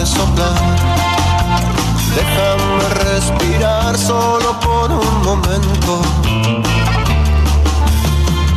dejarte soplar. Déjame respirar solo por un momento.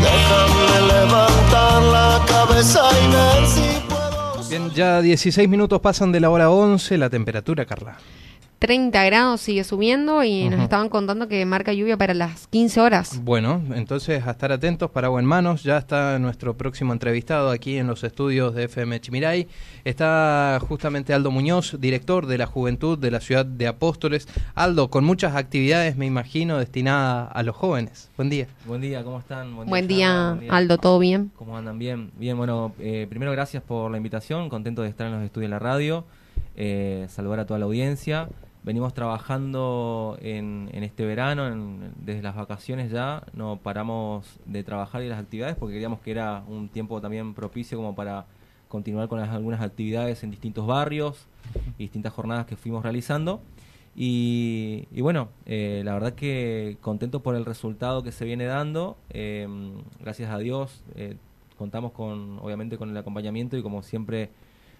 Déjame levantar la cabeza y ver si puedo. Bien, ya 16 minutos pasan de la hora 11, la temperatura, Carla. 30 grados sigue subiendo y nos estaban contando que marca lluvia para las 15 horas. Bueno, entonces a estar atentos, paraguas en manos. Ya está nuestro próximo entrevistado aquí en los estudios de FM Chimiray. Está justamente Aldo Muñoz, director de la Juventud de la ciudad de Apóstoles. Aldo, con muchas actividades, me imagino, destinadas a los jóvenes. Buen día. Buen día, ¿cómo están? Buen día, buen día. Aldo, ¿todo bien? ¿Cómo andan? Bien, bien, bueno, eh, primero gracias por la invitación, contento de estar en los estudios de la radio, eh, saludar a toda la audiencia. Venimos trabajando en, en este verano, en- desde las vacaciones ya, no paramos de trabajar y las actividades porque queríamos que era un tiempo también propicio como para continuar con las- algunas actividades en distintos barrios y distintas jornadas que fuimos realizando. Y, bueno, eh, la verdad que contento por el resultado que se viene dando. eh, gracias a Dios eh, contamos con, obviamente, con el acompañamiento y como siempre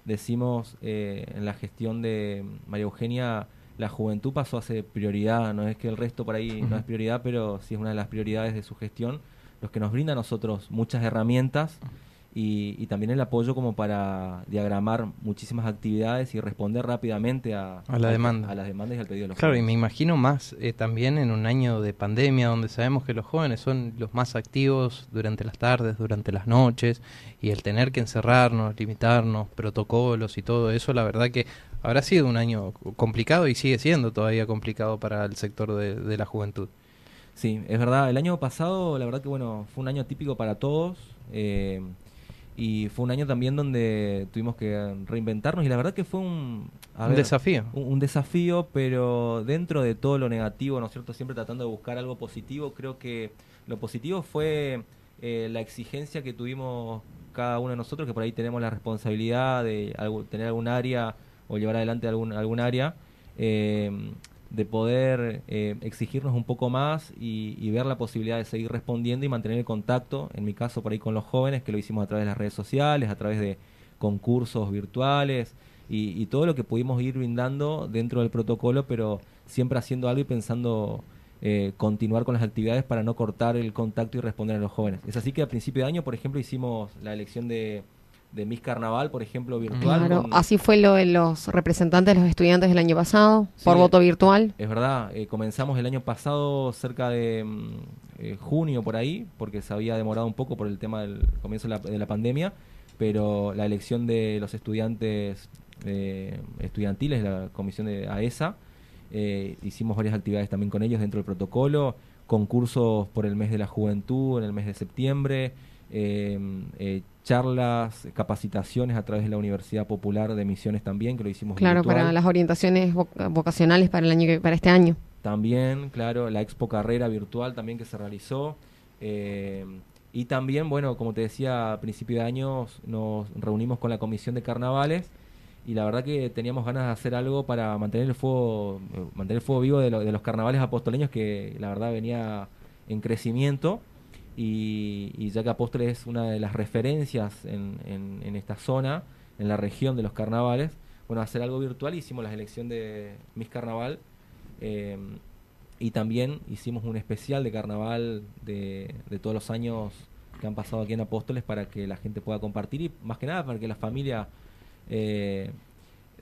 decimos eh, en la gestión de María Eugenia, la juventud pasó a ser prioridad. No es que el resto por ahí no es prioridad, pero sí es una de las prioridades de su gestión, los que nos brinda a nosotros muchas herramientas y, y también el apoyo como para diagramar muchísimas actividades y responder rápidamente a, A la demanda. a las demandas y al pedido de los Claro, y me imagino más eh, también en un año de pandemia donde sabemos que los jóvenes son los más activos durante las tardes, durante las noches, y el tener que encerrarnos, limitarnos, protocolos y todo eso, la verdad que habrá sido un año complicado y sigue siendo todavía complicado para el sector de, de la juventud. Sí, es verdad. El año pasado, la verdad que bueno, fue un año típico para todos. eh, y fue un año también donde tuvimos que reinventarnos. Y la verdad que fue un, a Un ver, desafío. Un, un desafío, pero dentro de todo lo negativo, ¿no es cierto? Siempre tratando de buscar algo positivo. Creo que lo positivo fue eh, la exigencia que tuvimos cada uno de nosotros, que por ahí tenemos la responsabilidad de algo- tener algún área o llevar adelante algún, algún área. eh, de poder eh, exigirnos un poco más y, y ver la posibilidad de seguir respondiendo y mantener el contacto, en mi caso por ahí con los jóvenes, que lo hicimos a través de las redes sociales, a través de concursos virtuales y, todo lo que pudimos ir brindando dentro del protocolo, pero siempre haciendo algo y pensando eh, continuar con las actividades para no cortar el contacto y responder a los jóvenes. Es así que a principio de año, por ejemplo, hicimos la elección de, de Miss Carnaval, por ejemplo, virtual. Claro, con- así fue lo de los representantes de los estudiantes del año pasado, por voto virtual. Es verdad, eh, comenzamos el año pasado cerca de mm, eh, junio por ahí, porque se había demorado un poco por el tema del comienzo de la, de la pandemia, pero la elección de los estudiantes eh, estudiantiles, la comisión de AESA, eh, hicimos varias actividades también con ellos dentro del protocolo, concursos por el mes de la juventud en el mes de septiembre, eh, eh, charlas, capacitaciones a través de la Universidad Popular de Misiones también, que lo hicimos Claro, virtual. para las orientaciones voc- vocacionales para el año que- para este año. También, claro, la Expo Carrera Virtual también que se realizó. eh, y también, bueno, como te decía, a principio de año nos reunimos con la Comisión de Carnavales y la verdad que teníamos ganas de hacer algo para mantener el fuego, eh, mantener el fuego vivo de, lo- de los carnavales apostoleños que la verdad venía en crecimiento y, ya que Apóstoles es una de las referencias en, en- esta zona, en la región de los carnavales, bueno, hacer algo virtual, hicimos la elección de Miss Carnaval eh, y también hicimos un especial de carnaval de, de todos los años que han pasado aquí en Apóstoles para que la gente pueda compartir y más que nada para que la familia eh,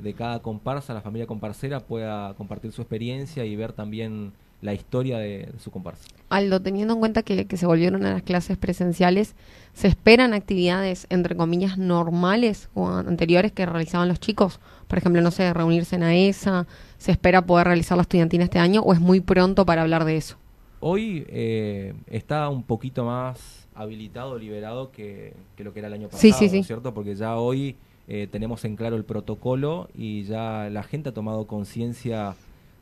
de cada comparsa, la familia comparsera pueda compartir su experiencia y ver también la historia de, de su comparsa. Aldo, teniendo en cuenta que, que se volvieron a las clases presenciales, ¿se esperan actividades, entre comillas, normales o anteriores que realizaban los chicos? Por ejemplo, no sé, reunirse en AESA, ¿se espera poder realizar la estudiantina este año o es muy pronto para hablar de eso? Hoy eh, está un poquito más habilitado, liberado que, que lo que era el año pasado, Sí, sí, ¿no sí. es cierto? Porque ya hoy eh, tenemos en claro el protocolo y ya la gente ha tomado conciencia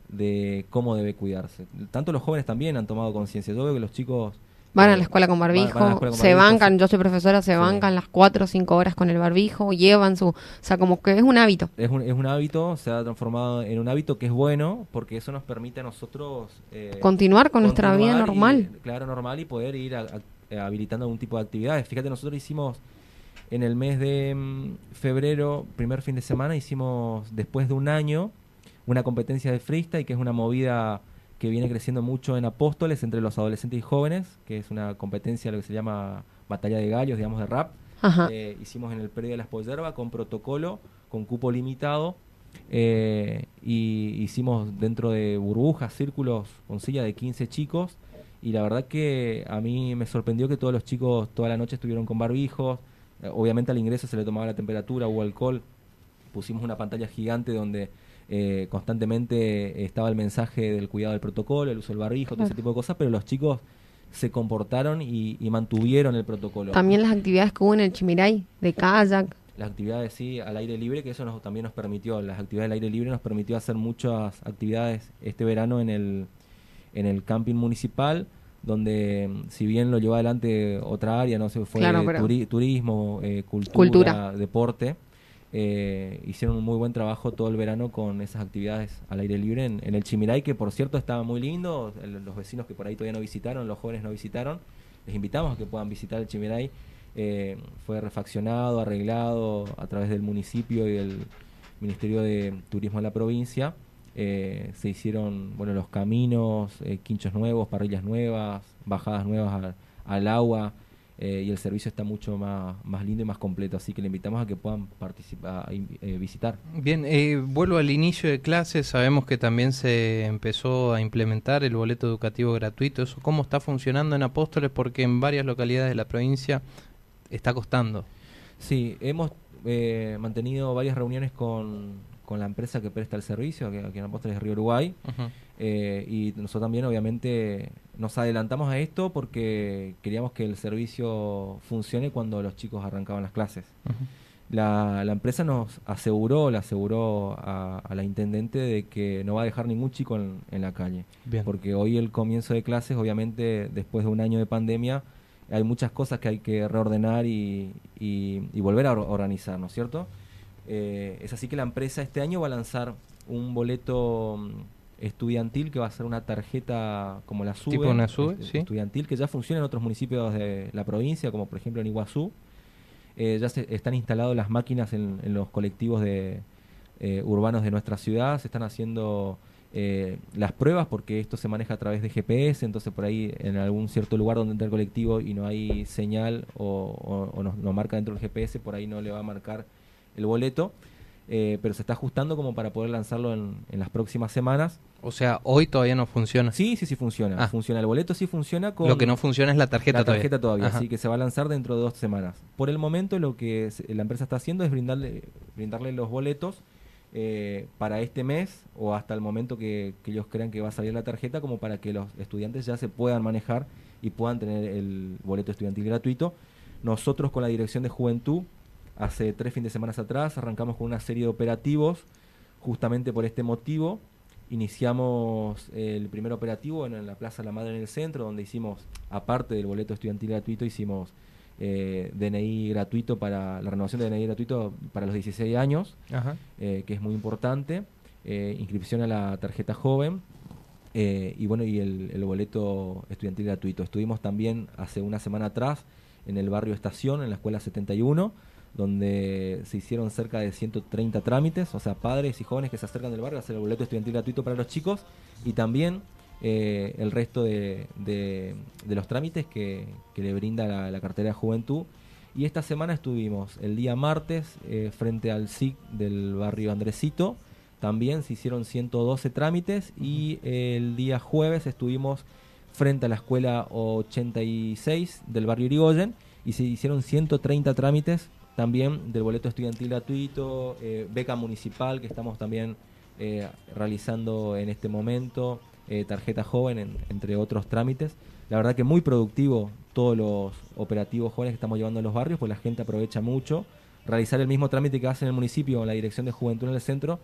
de cómo debe cuidarse. Tanto los jóvenes también han tomado conciencia. Yo veo que los chicos... Van eh, a la escuela con van- van barbijo, escuela con se barbijo, bancan, yo soy profesora, se Sí. bancan las cuatro o cinco horas con el barbijo, llevan su, o sea, como que es un hábito. Es un, es un hábito, se ha transformado en un hábito que es bueno porque eso nos permite a nosotros... eh, Continuar con nuestra vida y- normal. claro, normal y poder ir a- a- habilitando algún tipo de actividades. Fíjate, nosotros hicimos En el mes de mm, febrero, primer fin de semana, hicimos, después de un año, una competencia de freestyle, que es una movida que viene creciendo mucho en Apóstoles entre los adolescentes y jóvenes, que es una competencia, lo que se llama batalla de gallos, digamos, de rap. Eh, hicimos en el predio de las Pollerba con protocolo, con cupo limitado. eh, y hicimos dentro de burbujas, círculos, con silla de 15 chicos. Y la verdad que a mí me sorprendió que todos los chicos toda la noche estuvieron con barbijos. Eh, obviamente al ingreso se le tomaba la temperatura, hubo alcohol. Pusimos una pantalla gigante donde eh, constantemente estaba el mensaje del cuidado del protocolo, el uso del barbijo, todo ese tipo de cosas, pero los chicos se comportaron y, y mantuvieron el protocolo. También las actividades que hubo en el Chimiray, de kayak. Las actividades, sí, al aire libre, que eso nos, también nos permitió, las actividades al aire libre nos permitió hacer muchas actividades este verano en el, en el camping municipal, donde mm, si bien lo llevó adelante otra área, no sé, fue Claro, turi- turismo, eh, cultura, Cultura. deporte, eh, hicieron un muy buen trabajo todo el verano con esas actividades al aire libre en, el Chimiray, que por cierto estaba muy lindo, los vecinos que por ahí todavía no visitaron, los jóvenes no visitaron, les invitamos a que puedan visitar el Chimiray. Eh, fue refaccionado, arreglado a través del municipio y del Ministerio de Turismo de la provincia. Eh, se hicieron bueno los caminos, eh, quinchos nuevos, parrillas nuevas, bajadas nuevas al agua eh, y el servicio está mucho más, más lindo y más completo. Así que le invitamos a que puedan participar, eh, visitar. Bien, eh, vuelvo al inicio de clases. Sabemos que también se empezó a implementar el boleto educativo gratuito. ¿Eso cómo está funcionando en Apóstoles? Porque en varias localidades de la provincia está costando. Sí, hemos eh, mantenido varias reuniones con, con la empresa que presta el servicio, aquí en Apóstoles Río Uruguay. Eh, y nosotros también obviamente nos adelantamos a esto porque queríamos que el servicio funcione cuando los chicos arrancaban las clases. La, la empresa nos aseguró, le aseguró a, a la intendente de que no va a dejar ningún chico en, en la calle. Bien. Porque hoy el comienzo de clases, obviamente después de un año de pandemia, hay muchas cosas que hay que reordenar y, y- y volver a or- organizar, ¿no es cierto? Eh, es así que la empresa este año va a lanzar un boleto mm, estudiantil que va a ser una tarjeta como la SUBE, Tipo una SUBE, este, sí. estudiantil, que ya funciona en otros municipios de la provincia, como por ejemplo en Iguazú. Eh, ya se, están instaladas las máquinas en, en los colectivos de, eh, urbanos de nuestra ciudad, se están haciendo eh, las pruebas porque esto se maneja a través de GPS, entonces por ahí en algún cierto lugar donde entra el colectivo y no hay señal o, o- o no, no marca dentro del GPS, por ahí no le va a marcar el boleto, eh, pero se está ajustando como para poder lanzarlo en, en las próximas semanas. O sea, hoy todavía no funciona. Sí, sí, sí funciona. Ah. Funciona el boleto, sí funciona con Lo que no funciona es la tarjeta, la tarjeta todavía, Ajá. así que se va a lanzar dentro de dos semanas. Por el momento lo que la empresa está haciendo es brindarle, brindarle los boletos eh, para este mes o hasta el momento que, que ellos crean que va a salir la tarjeta como para que los estudiantes ya se puedan manejar y puedan tener el boleto estudiantil gratuito. Nosotros con la Dirección de Juventud, hace tres fines de semana atrás, arrancamos con una serie de operativos justamente por este motivo. Iniciamos el primer operativo en, en la Plaza La Madre en el centro, donde hicimos, aparte del boleto estudiantil gratuito, hicimos eh, DNI gratuito para la renovación de DNI gratuito para los 16 años, eh, que es muy importante, eh, inscripción a la tarjeta joven eh, y bueno, y el, el boleto estudiantil gratuito. Estuvimos también hace una semana atrás en el barrio Estación, en la escuela 71, donde se hicieron cerca de 130 trámites, o sea, padres y jóvenes que se acercan del barrio a hacer el boleto estudiantil gratuito para los chicos y también eh, el resto de, de- de los trámites que, que le brinda la, la cartera de juventud. Y esta semana estuvimos el día martes eh, frente al SIC del barrio Andresito. También se hicieron 112 trámites y el día jueves estuvimos frente a la escuela 86 del barrio Irigoyen y se hicieron 130 trámites también del boleto estudiantil gratuito, eh, beca municipal que estamos también eh, realizando en este momento, eh, tarjeta joven, en- entre otros trámites. La verdad que muy productivo todos los operativos jóvenes que estamos llevando a los barrios, pues la gente aprovecha mucho. Realizar el mismo trámite que hace en el municipio en la Dirección de Juventud en el centro,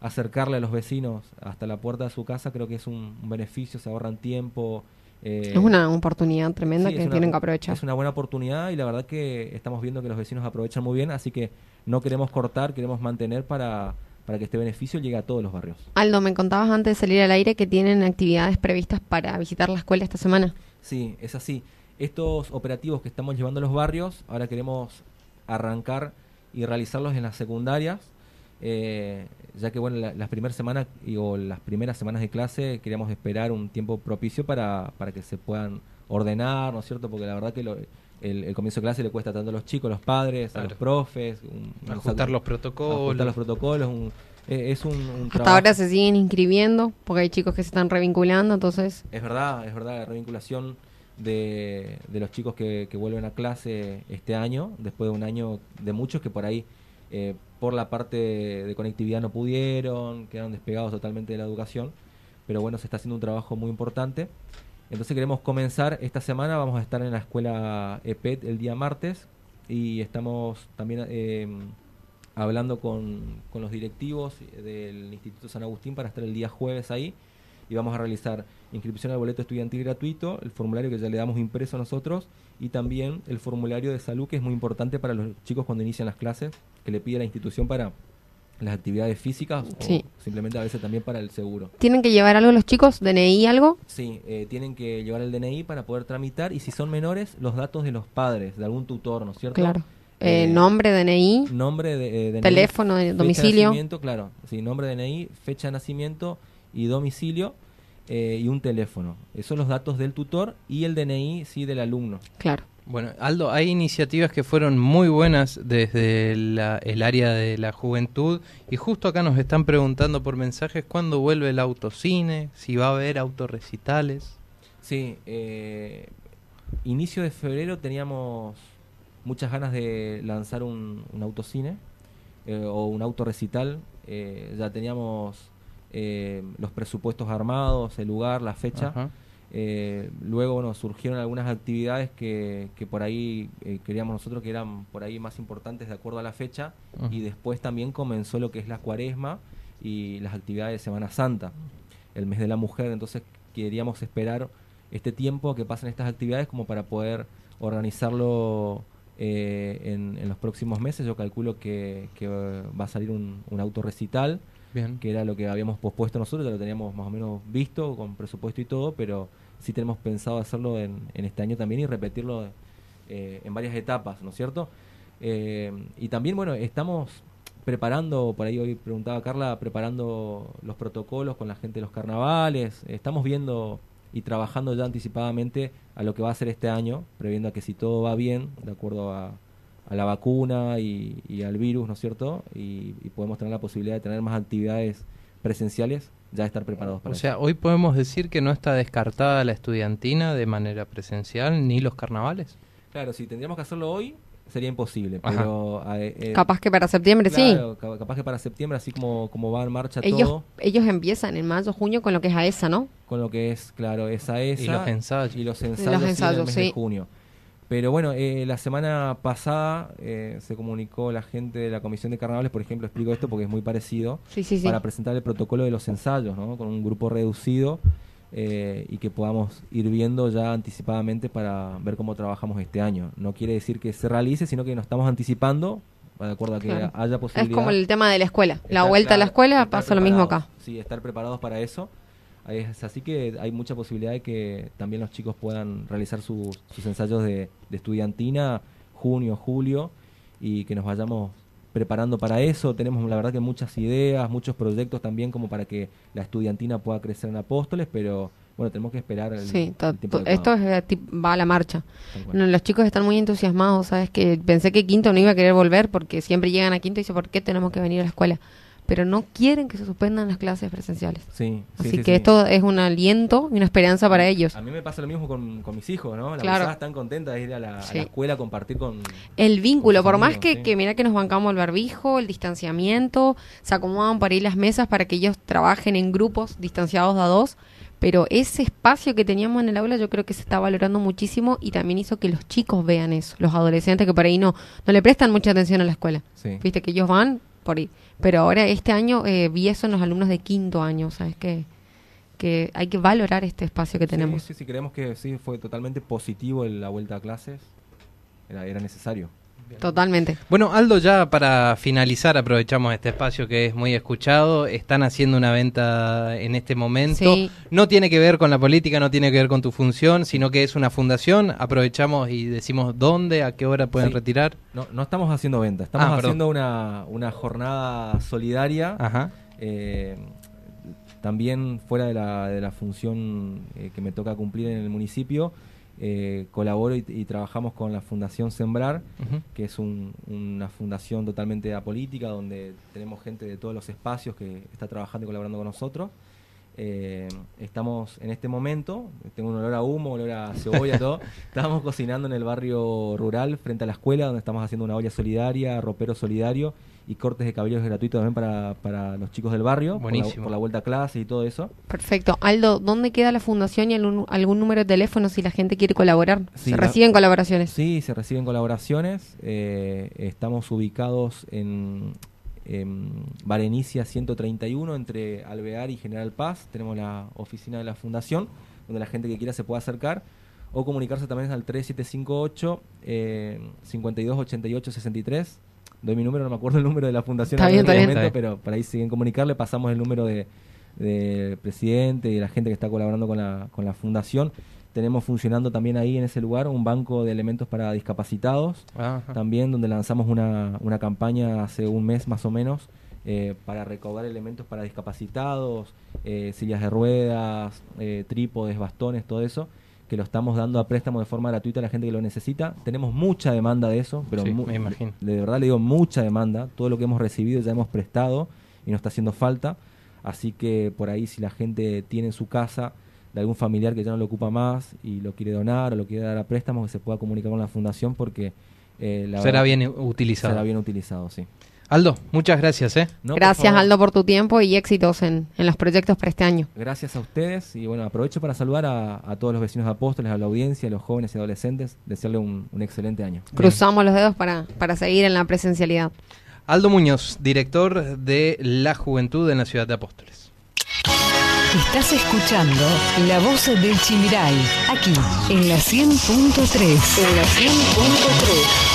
acercarle a los vecinos hasta la puerta de su casa, creo que es un beneficio, se ahorran tiempo. Eh, Es una oportunidad tremenda Sí, que una- tienen que aprovechar. Es una buena oportunidad y la verdad que estamos viendo que los vecinos aprovechan muy bien, así que no queremos cortar, queremos mantener para, para que este beneficio llegue a todos los barrios. Aldo, me contabas antes de salir al aire que tienen actividades previstas para visitar la escuela esta semana. Sí, es así. Estos operativos que estamos llevando a los barrios, ahora queremos arrancar y realizarlos en las secundarias, eh, ya que bueno, la- las primeras semanas y, o las primeras semanas de clase queríamos esperar un tiempo propicio para, para que se puedan ordenar, ¿no es cierto? Porque la verdad que lo- el, el comienzo de clase le cuesta tanto a los chicos, los padres, a los profes, un- Ajustar los ajustar protocolos. los protocolos, un- eh, es un, un Hasta trabajo- ahora se siguen inscribiendo porque hay chicos que se están revinculando, entonces Es verdad, es verdad, la revinculación de, de los chicos que, que vuelven a clase este año, después de un año de muchos que por ahí, eh, por la parte de conectividad no pudieron, quedaron despegados totalmente de la educación, pero bueno, se está haciendo un trabajo muy importante. Entonces queremos comenzar esta semana, vamos a estar en la escuela EPET el día martes y estamos también eh, hablando con, con los directivos del Instituto San Agustín para estar el día jueves ahí y vamos a realizar inscripción al boleto estudiantil gratuito, el formulario que ya le damos impreso nosotros y también el formulario de salud que es muy importante para los chicos cuando inician las clases, que le pide la institución para las actividades físicas Sí. o simplemente a veces también para el seguro. tienen que llevar algo los chicos, DNI, algo. Sí, eh, tienen que llevar el DNI para poder tramitar y si son menores, los datos de los padres, de algún tutor, ¿no es cierto? Claro. Eh, Eh, nombre, DNI, Nombre de eh, DNI, teléfono, de fecha de domicilio. nacimiento, claro. Sí, nombre DNI, fecha de nacimiento y domicilio eh, y un teléfono. Esos son los datos del tutor y el DNI, sí, del alumno. Claro. Bueno, Aldo, hay iniciativas que fueron muy buenas desde la- el área de la juventud y justo acá nos están preguntando por mensajes cuándo vuelve el autocine, si va a haber autorrecitales. Sí, eh, inicio de febrero teníamos muchas ganas de lanzar un, un autocine eh, o un autorrecital. Eh, ya teníamos eh, los presupuestos armados, el lugar, la fecha. Ajá. Eh, luego bueno, surgieron algunas actividades que, que por ahí eh, queríamos nosotros que eran por ahí más importantes de acuerdo a la fecha y después también comenzó lo que es la cuaresma y las actividades de Semana Santa, el mes de la mujer, entonces queríamos esperar este tiempo que pasen estas actividades como para poder organizarlo eh, en, en los próximos meses. Yo calculo que, que va a salir un, un autorrecital Que era lo que habíamos pospuesto nosotros, ya lo teníamos más o menos visto con presupuesto y todo, pero sí tenemos pensado hacerlo en, en este año también y repetirlo eh, en varias etapas, ¿no es cierto? Eh, y también, bueno, estamos preparando, por ahí hoy preguntaba Carla, preparando los protocolos con la gente de los carnavales, estamos viendo y trabajando ya anticipadamente a lo que va a ser este año, previendo a que si todo va bien, de acuerdo a, a la vacuna y, y al virus, ¿no es cierto? Y, y podemos tener la posibilidad de tener más actividades presenciales, ya estar preparados para O eso. sea, hoy podemos decir que no está descartada la estudiantina de manera presencial ni los carnavales. Claro, si tendríamos que hacerlo hoy, sería imposible, Ajá. pero... eh, eh, Capaz que para septiembre claro, ca- capaz que para septiembre, así como, como va en marcha sí. Ellos, todo, ellos empiezan en mayo, junio con lo que es AESA, ¿no? con lo que es, claro, esa esa... Y los ensayos. y los ensayos, sí, en el mes de sí. junio. Pero bueno, eh, la semana pasada eh, se comunicó la gente de la Comisión de Carnavales, por ejemplo, explico esto porque es muy parecido, Sí, sí, sí. para presentar el protocolo de los ensayos, ¿no? Con un grupo reducido eh, y que podamos ir viendo ya anticipadamente para ver cómo trabajamos este año. No quiere decir que se realice, sino que nos estamos anticipando, de acuerdo a que Claro. haya Es posibilidad. como el tema de la escuela. La vuelta a la escuela pasa lo mismo acá. Sí, estar preparados para eso. Es así que hay mucha posibilidad de que también los chicos puedan realizar sus, sus ensayos de, de estudiantina, junio, julio, y que nos vayamos preparando para eso. Tenemos la verdad que muchas ideas, muchos proyectos también como para que la estudiantina pueda crecer en Apóstoles, pero bueno, tenemos que esperar el, Sí, el tiempo esto es, eh, va a la marcha. No, los chicos están muy entusiasmados, ¿sabes? Que pensé que Quinto no iba a querer volver porque siempre llegan a Quinto y dicen, ¿por qué tenemos que venir a la escuela? Pero no quieren que se suspendan las clases presenciales. Sí, sí, Así sí, que sí. esto es un aliento y una esperanza para ellos. A mí me pasa lo mismo con, con mis hijos, ¿no? La Claro. están contentas de ir a la, a Sí. la escuela a compartir con... El vínculo, Con por más que, que mira que nos bancamos el barbijo, el distanciamiento, se acomodan para ir las mesas para que ellos trabajen en grupos distanciados de a dos, pero ese espacio que teníamos en el aula yo creo que se está valorando muchísimo y también hizo que los chicos vean eso, los adolescentes que por ahí no, no le prestan mucha atención a la escuela. Sí. Viste que ellos van por ahí. Pero ahora este año eh, vi eso en los alumnos de quinto año, ¿sabes? Que, que hay que valorar este espacio que tenemos. Sí, sí, creemos que sí fue totalmente positivo el- la vuelta a clases. Era, era necesario. Totalmente. Bueno, Aldo, ya para finalizar, aprovechamos este espacio que es muy escuchado. Están haciendo una venta en este momento. Sí. No tiene que ver con la política, no tiene que ver con tu función, sino que es una fundación. Aprovechamos y decimos dónde, a qué hora pueden Sí. retirar. No, no estamos haciendo venta, estamos Ah, haciendo una, una jornada solidaria. Ajá. eh, también fuera de la, de la función eh, que me toca cumplir en el municipio, eh, colaboro y, y trabajamos con la Fundación Sembrar, que es un- una fundación totalmente apolítica, donde tenemos gente de todos los espacios que está trabajando y colaborando con nosotros. Eh, estamos en este momento, tengo un olor a humo, olor a cebolla, todo. Estamos cocinando en el barrio rural, frente a la escuela, donde estamos haciendo una olla solidaria, ropero solidario y cortes de cabellos gratuitos también para, para los chicos del barrio, por la, Buenísimo. por la vuelta a clase y todo eso. Perfecto. Aldo, ¿dónde queda la fundación y algún, algún número de teléfono si la gente quiere colaborar? Sí, ¿Se la- reciben colaboraciones? Sí, se reciben colaboraciones. eh, estamos ubicados en, en Barenicia 131, entre Alvear y General Paz. Tenemos la oficina de la fundación, donde la gente que quiera se puede acercar. O comunicarse también al 3758 eh, 5288 63. Doy mi número, no me acuerdo el número de la fundación Está en bien, este está bien. momento, pero para ahí siguen comunicar. Le pasamos el número de del presidente y de la gente que está colaborando con la, con la fundación. Tenemos funcionando también ahí en ese lugar un banco de elementos para discapacitados, Ajá. también donde lanzamos una, una campaña hace un mes más o menos eh, para recaudar elementos para discapacitados, eh, sillas de ruedas, eh, trípodes, bastones, todo eso, que lo estamos dando a préstamo de forma gratuita a la gente que lo necesita. Tenemos mucha demanda de eso, pero Sí, me imagino. de verdad le digo mucha demanda. Todo lo que hemos recibido ya hemos prestado y nos está haciendo falta. Así que por ahí si la gente tiene en su casa de algún familiar que ya no lo ocupa más y lo quiere donar o lo quiere dar a préstamo, que se pueda comunicar con la fundación porque eh, la Será verdad- bien utilizado. será bien utilizado, sí. Aldo, muchas gracias, ¿eh? No, Gracias. Aldo, por tu tiempo y éxitos en, en los proyectos para este año. Gracias a ustedes y bueno, aprovecho para saludar a, a todos los vecinos de Apóstoles, a la audiencia, a los jóvenes y adolescentes, desearle un, un excelente año. Cruzamos los dedos para, para seguir en la presencialidad. Aldo Muñoz, director de La Juventud en la ciudad de Apóstoles. Estás escuchando La Voz del Chimiray, aquí en la 100.3. En la 100.3.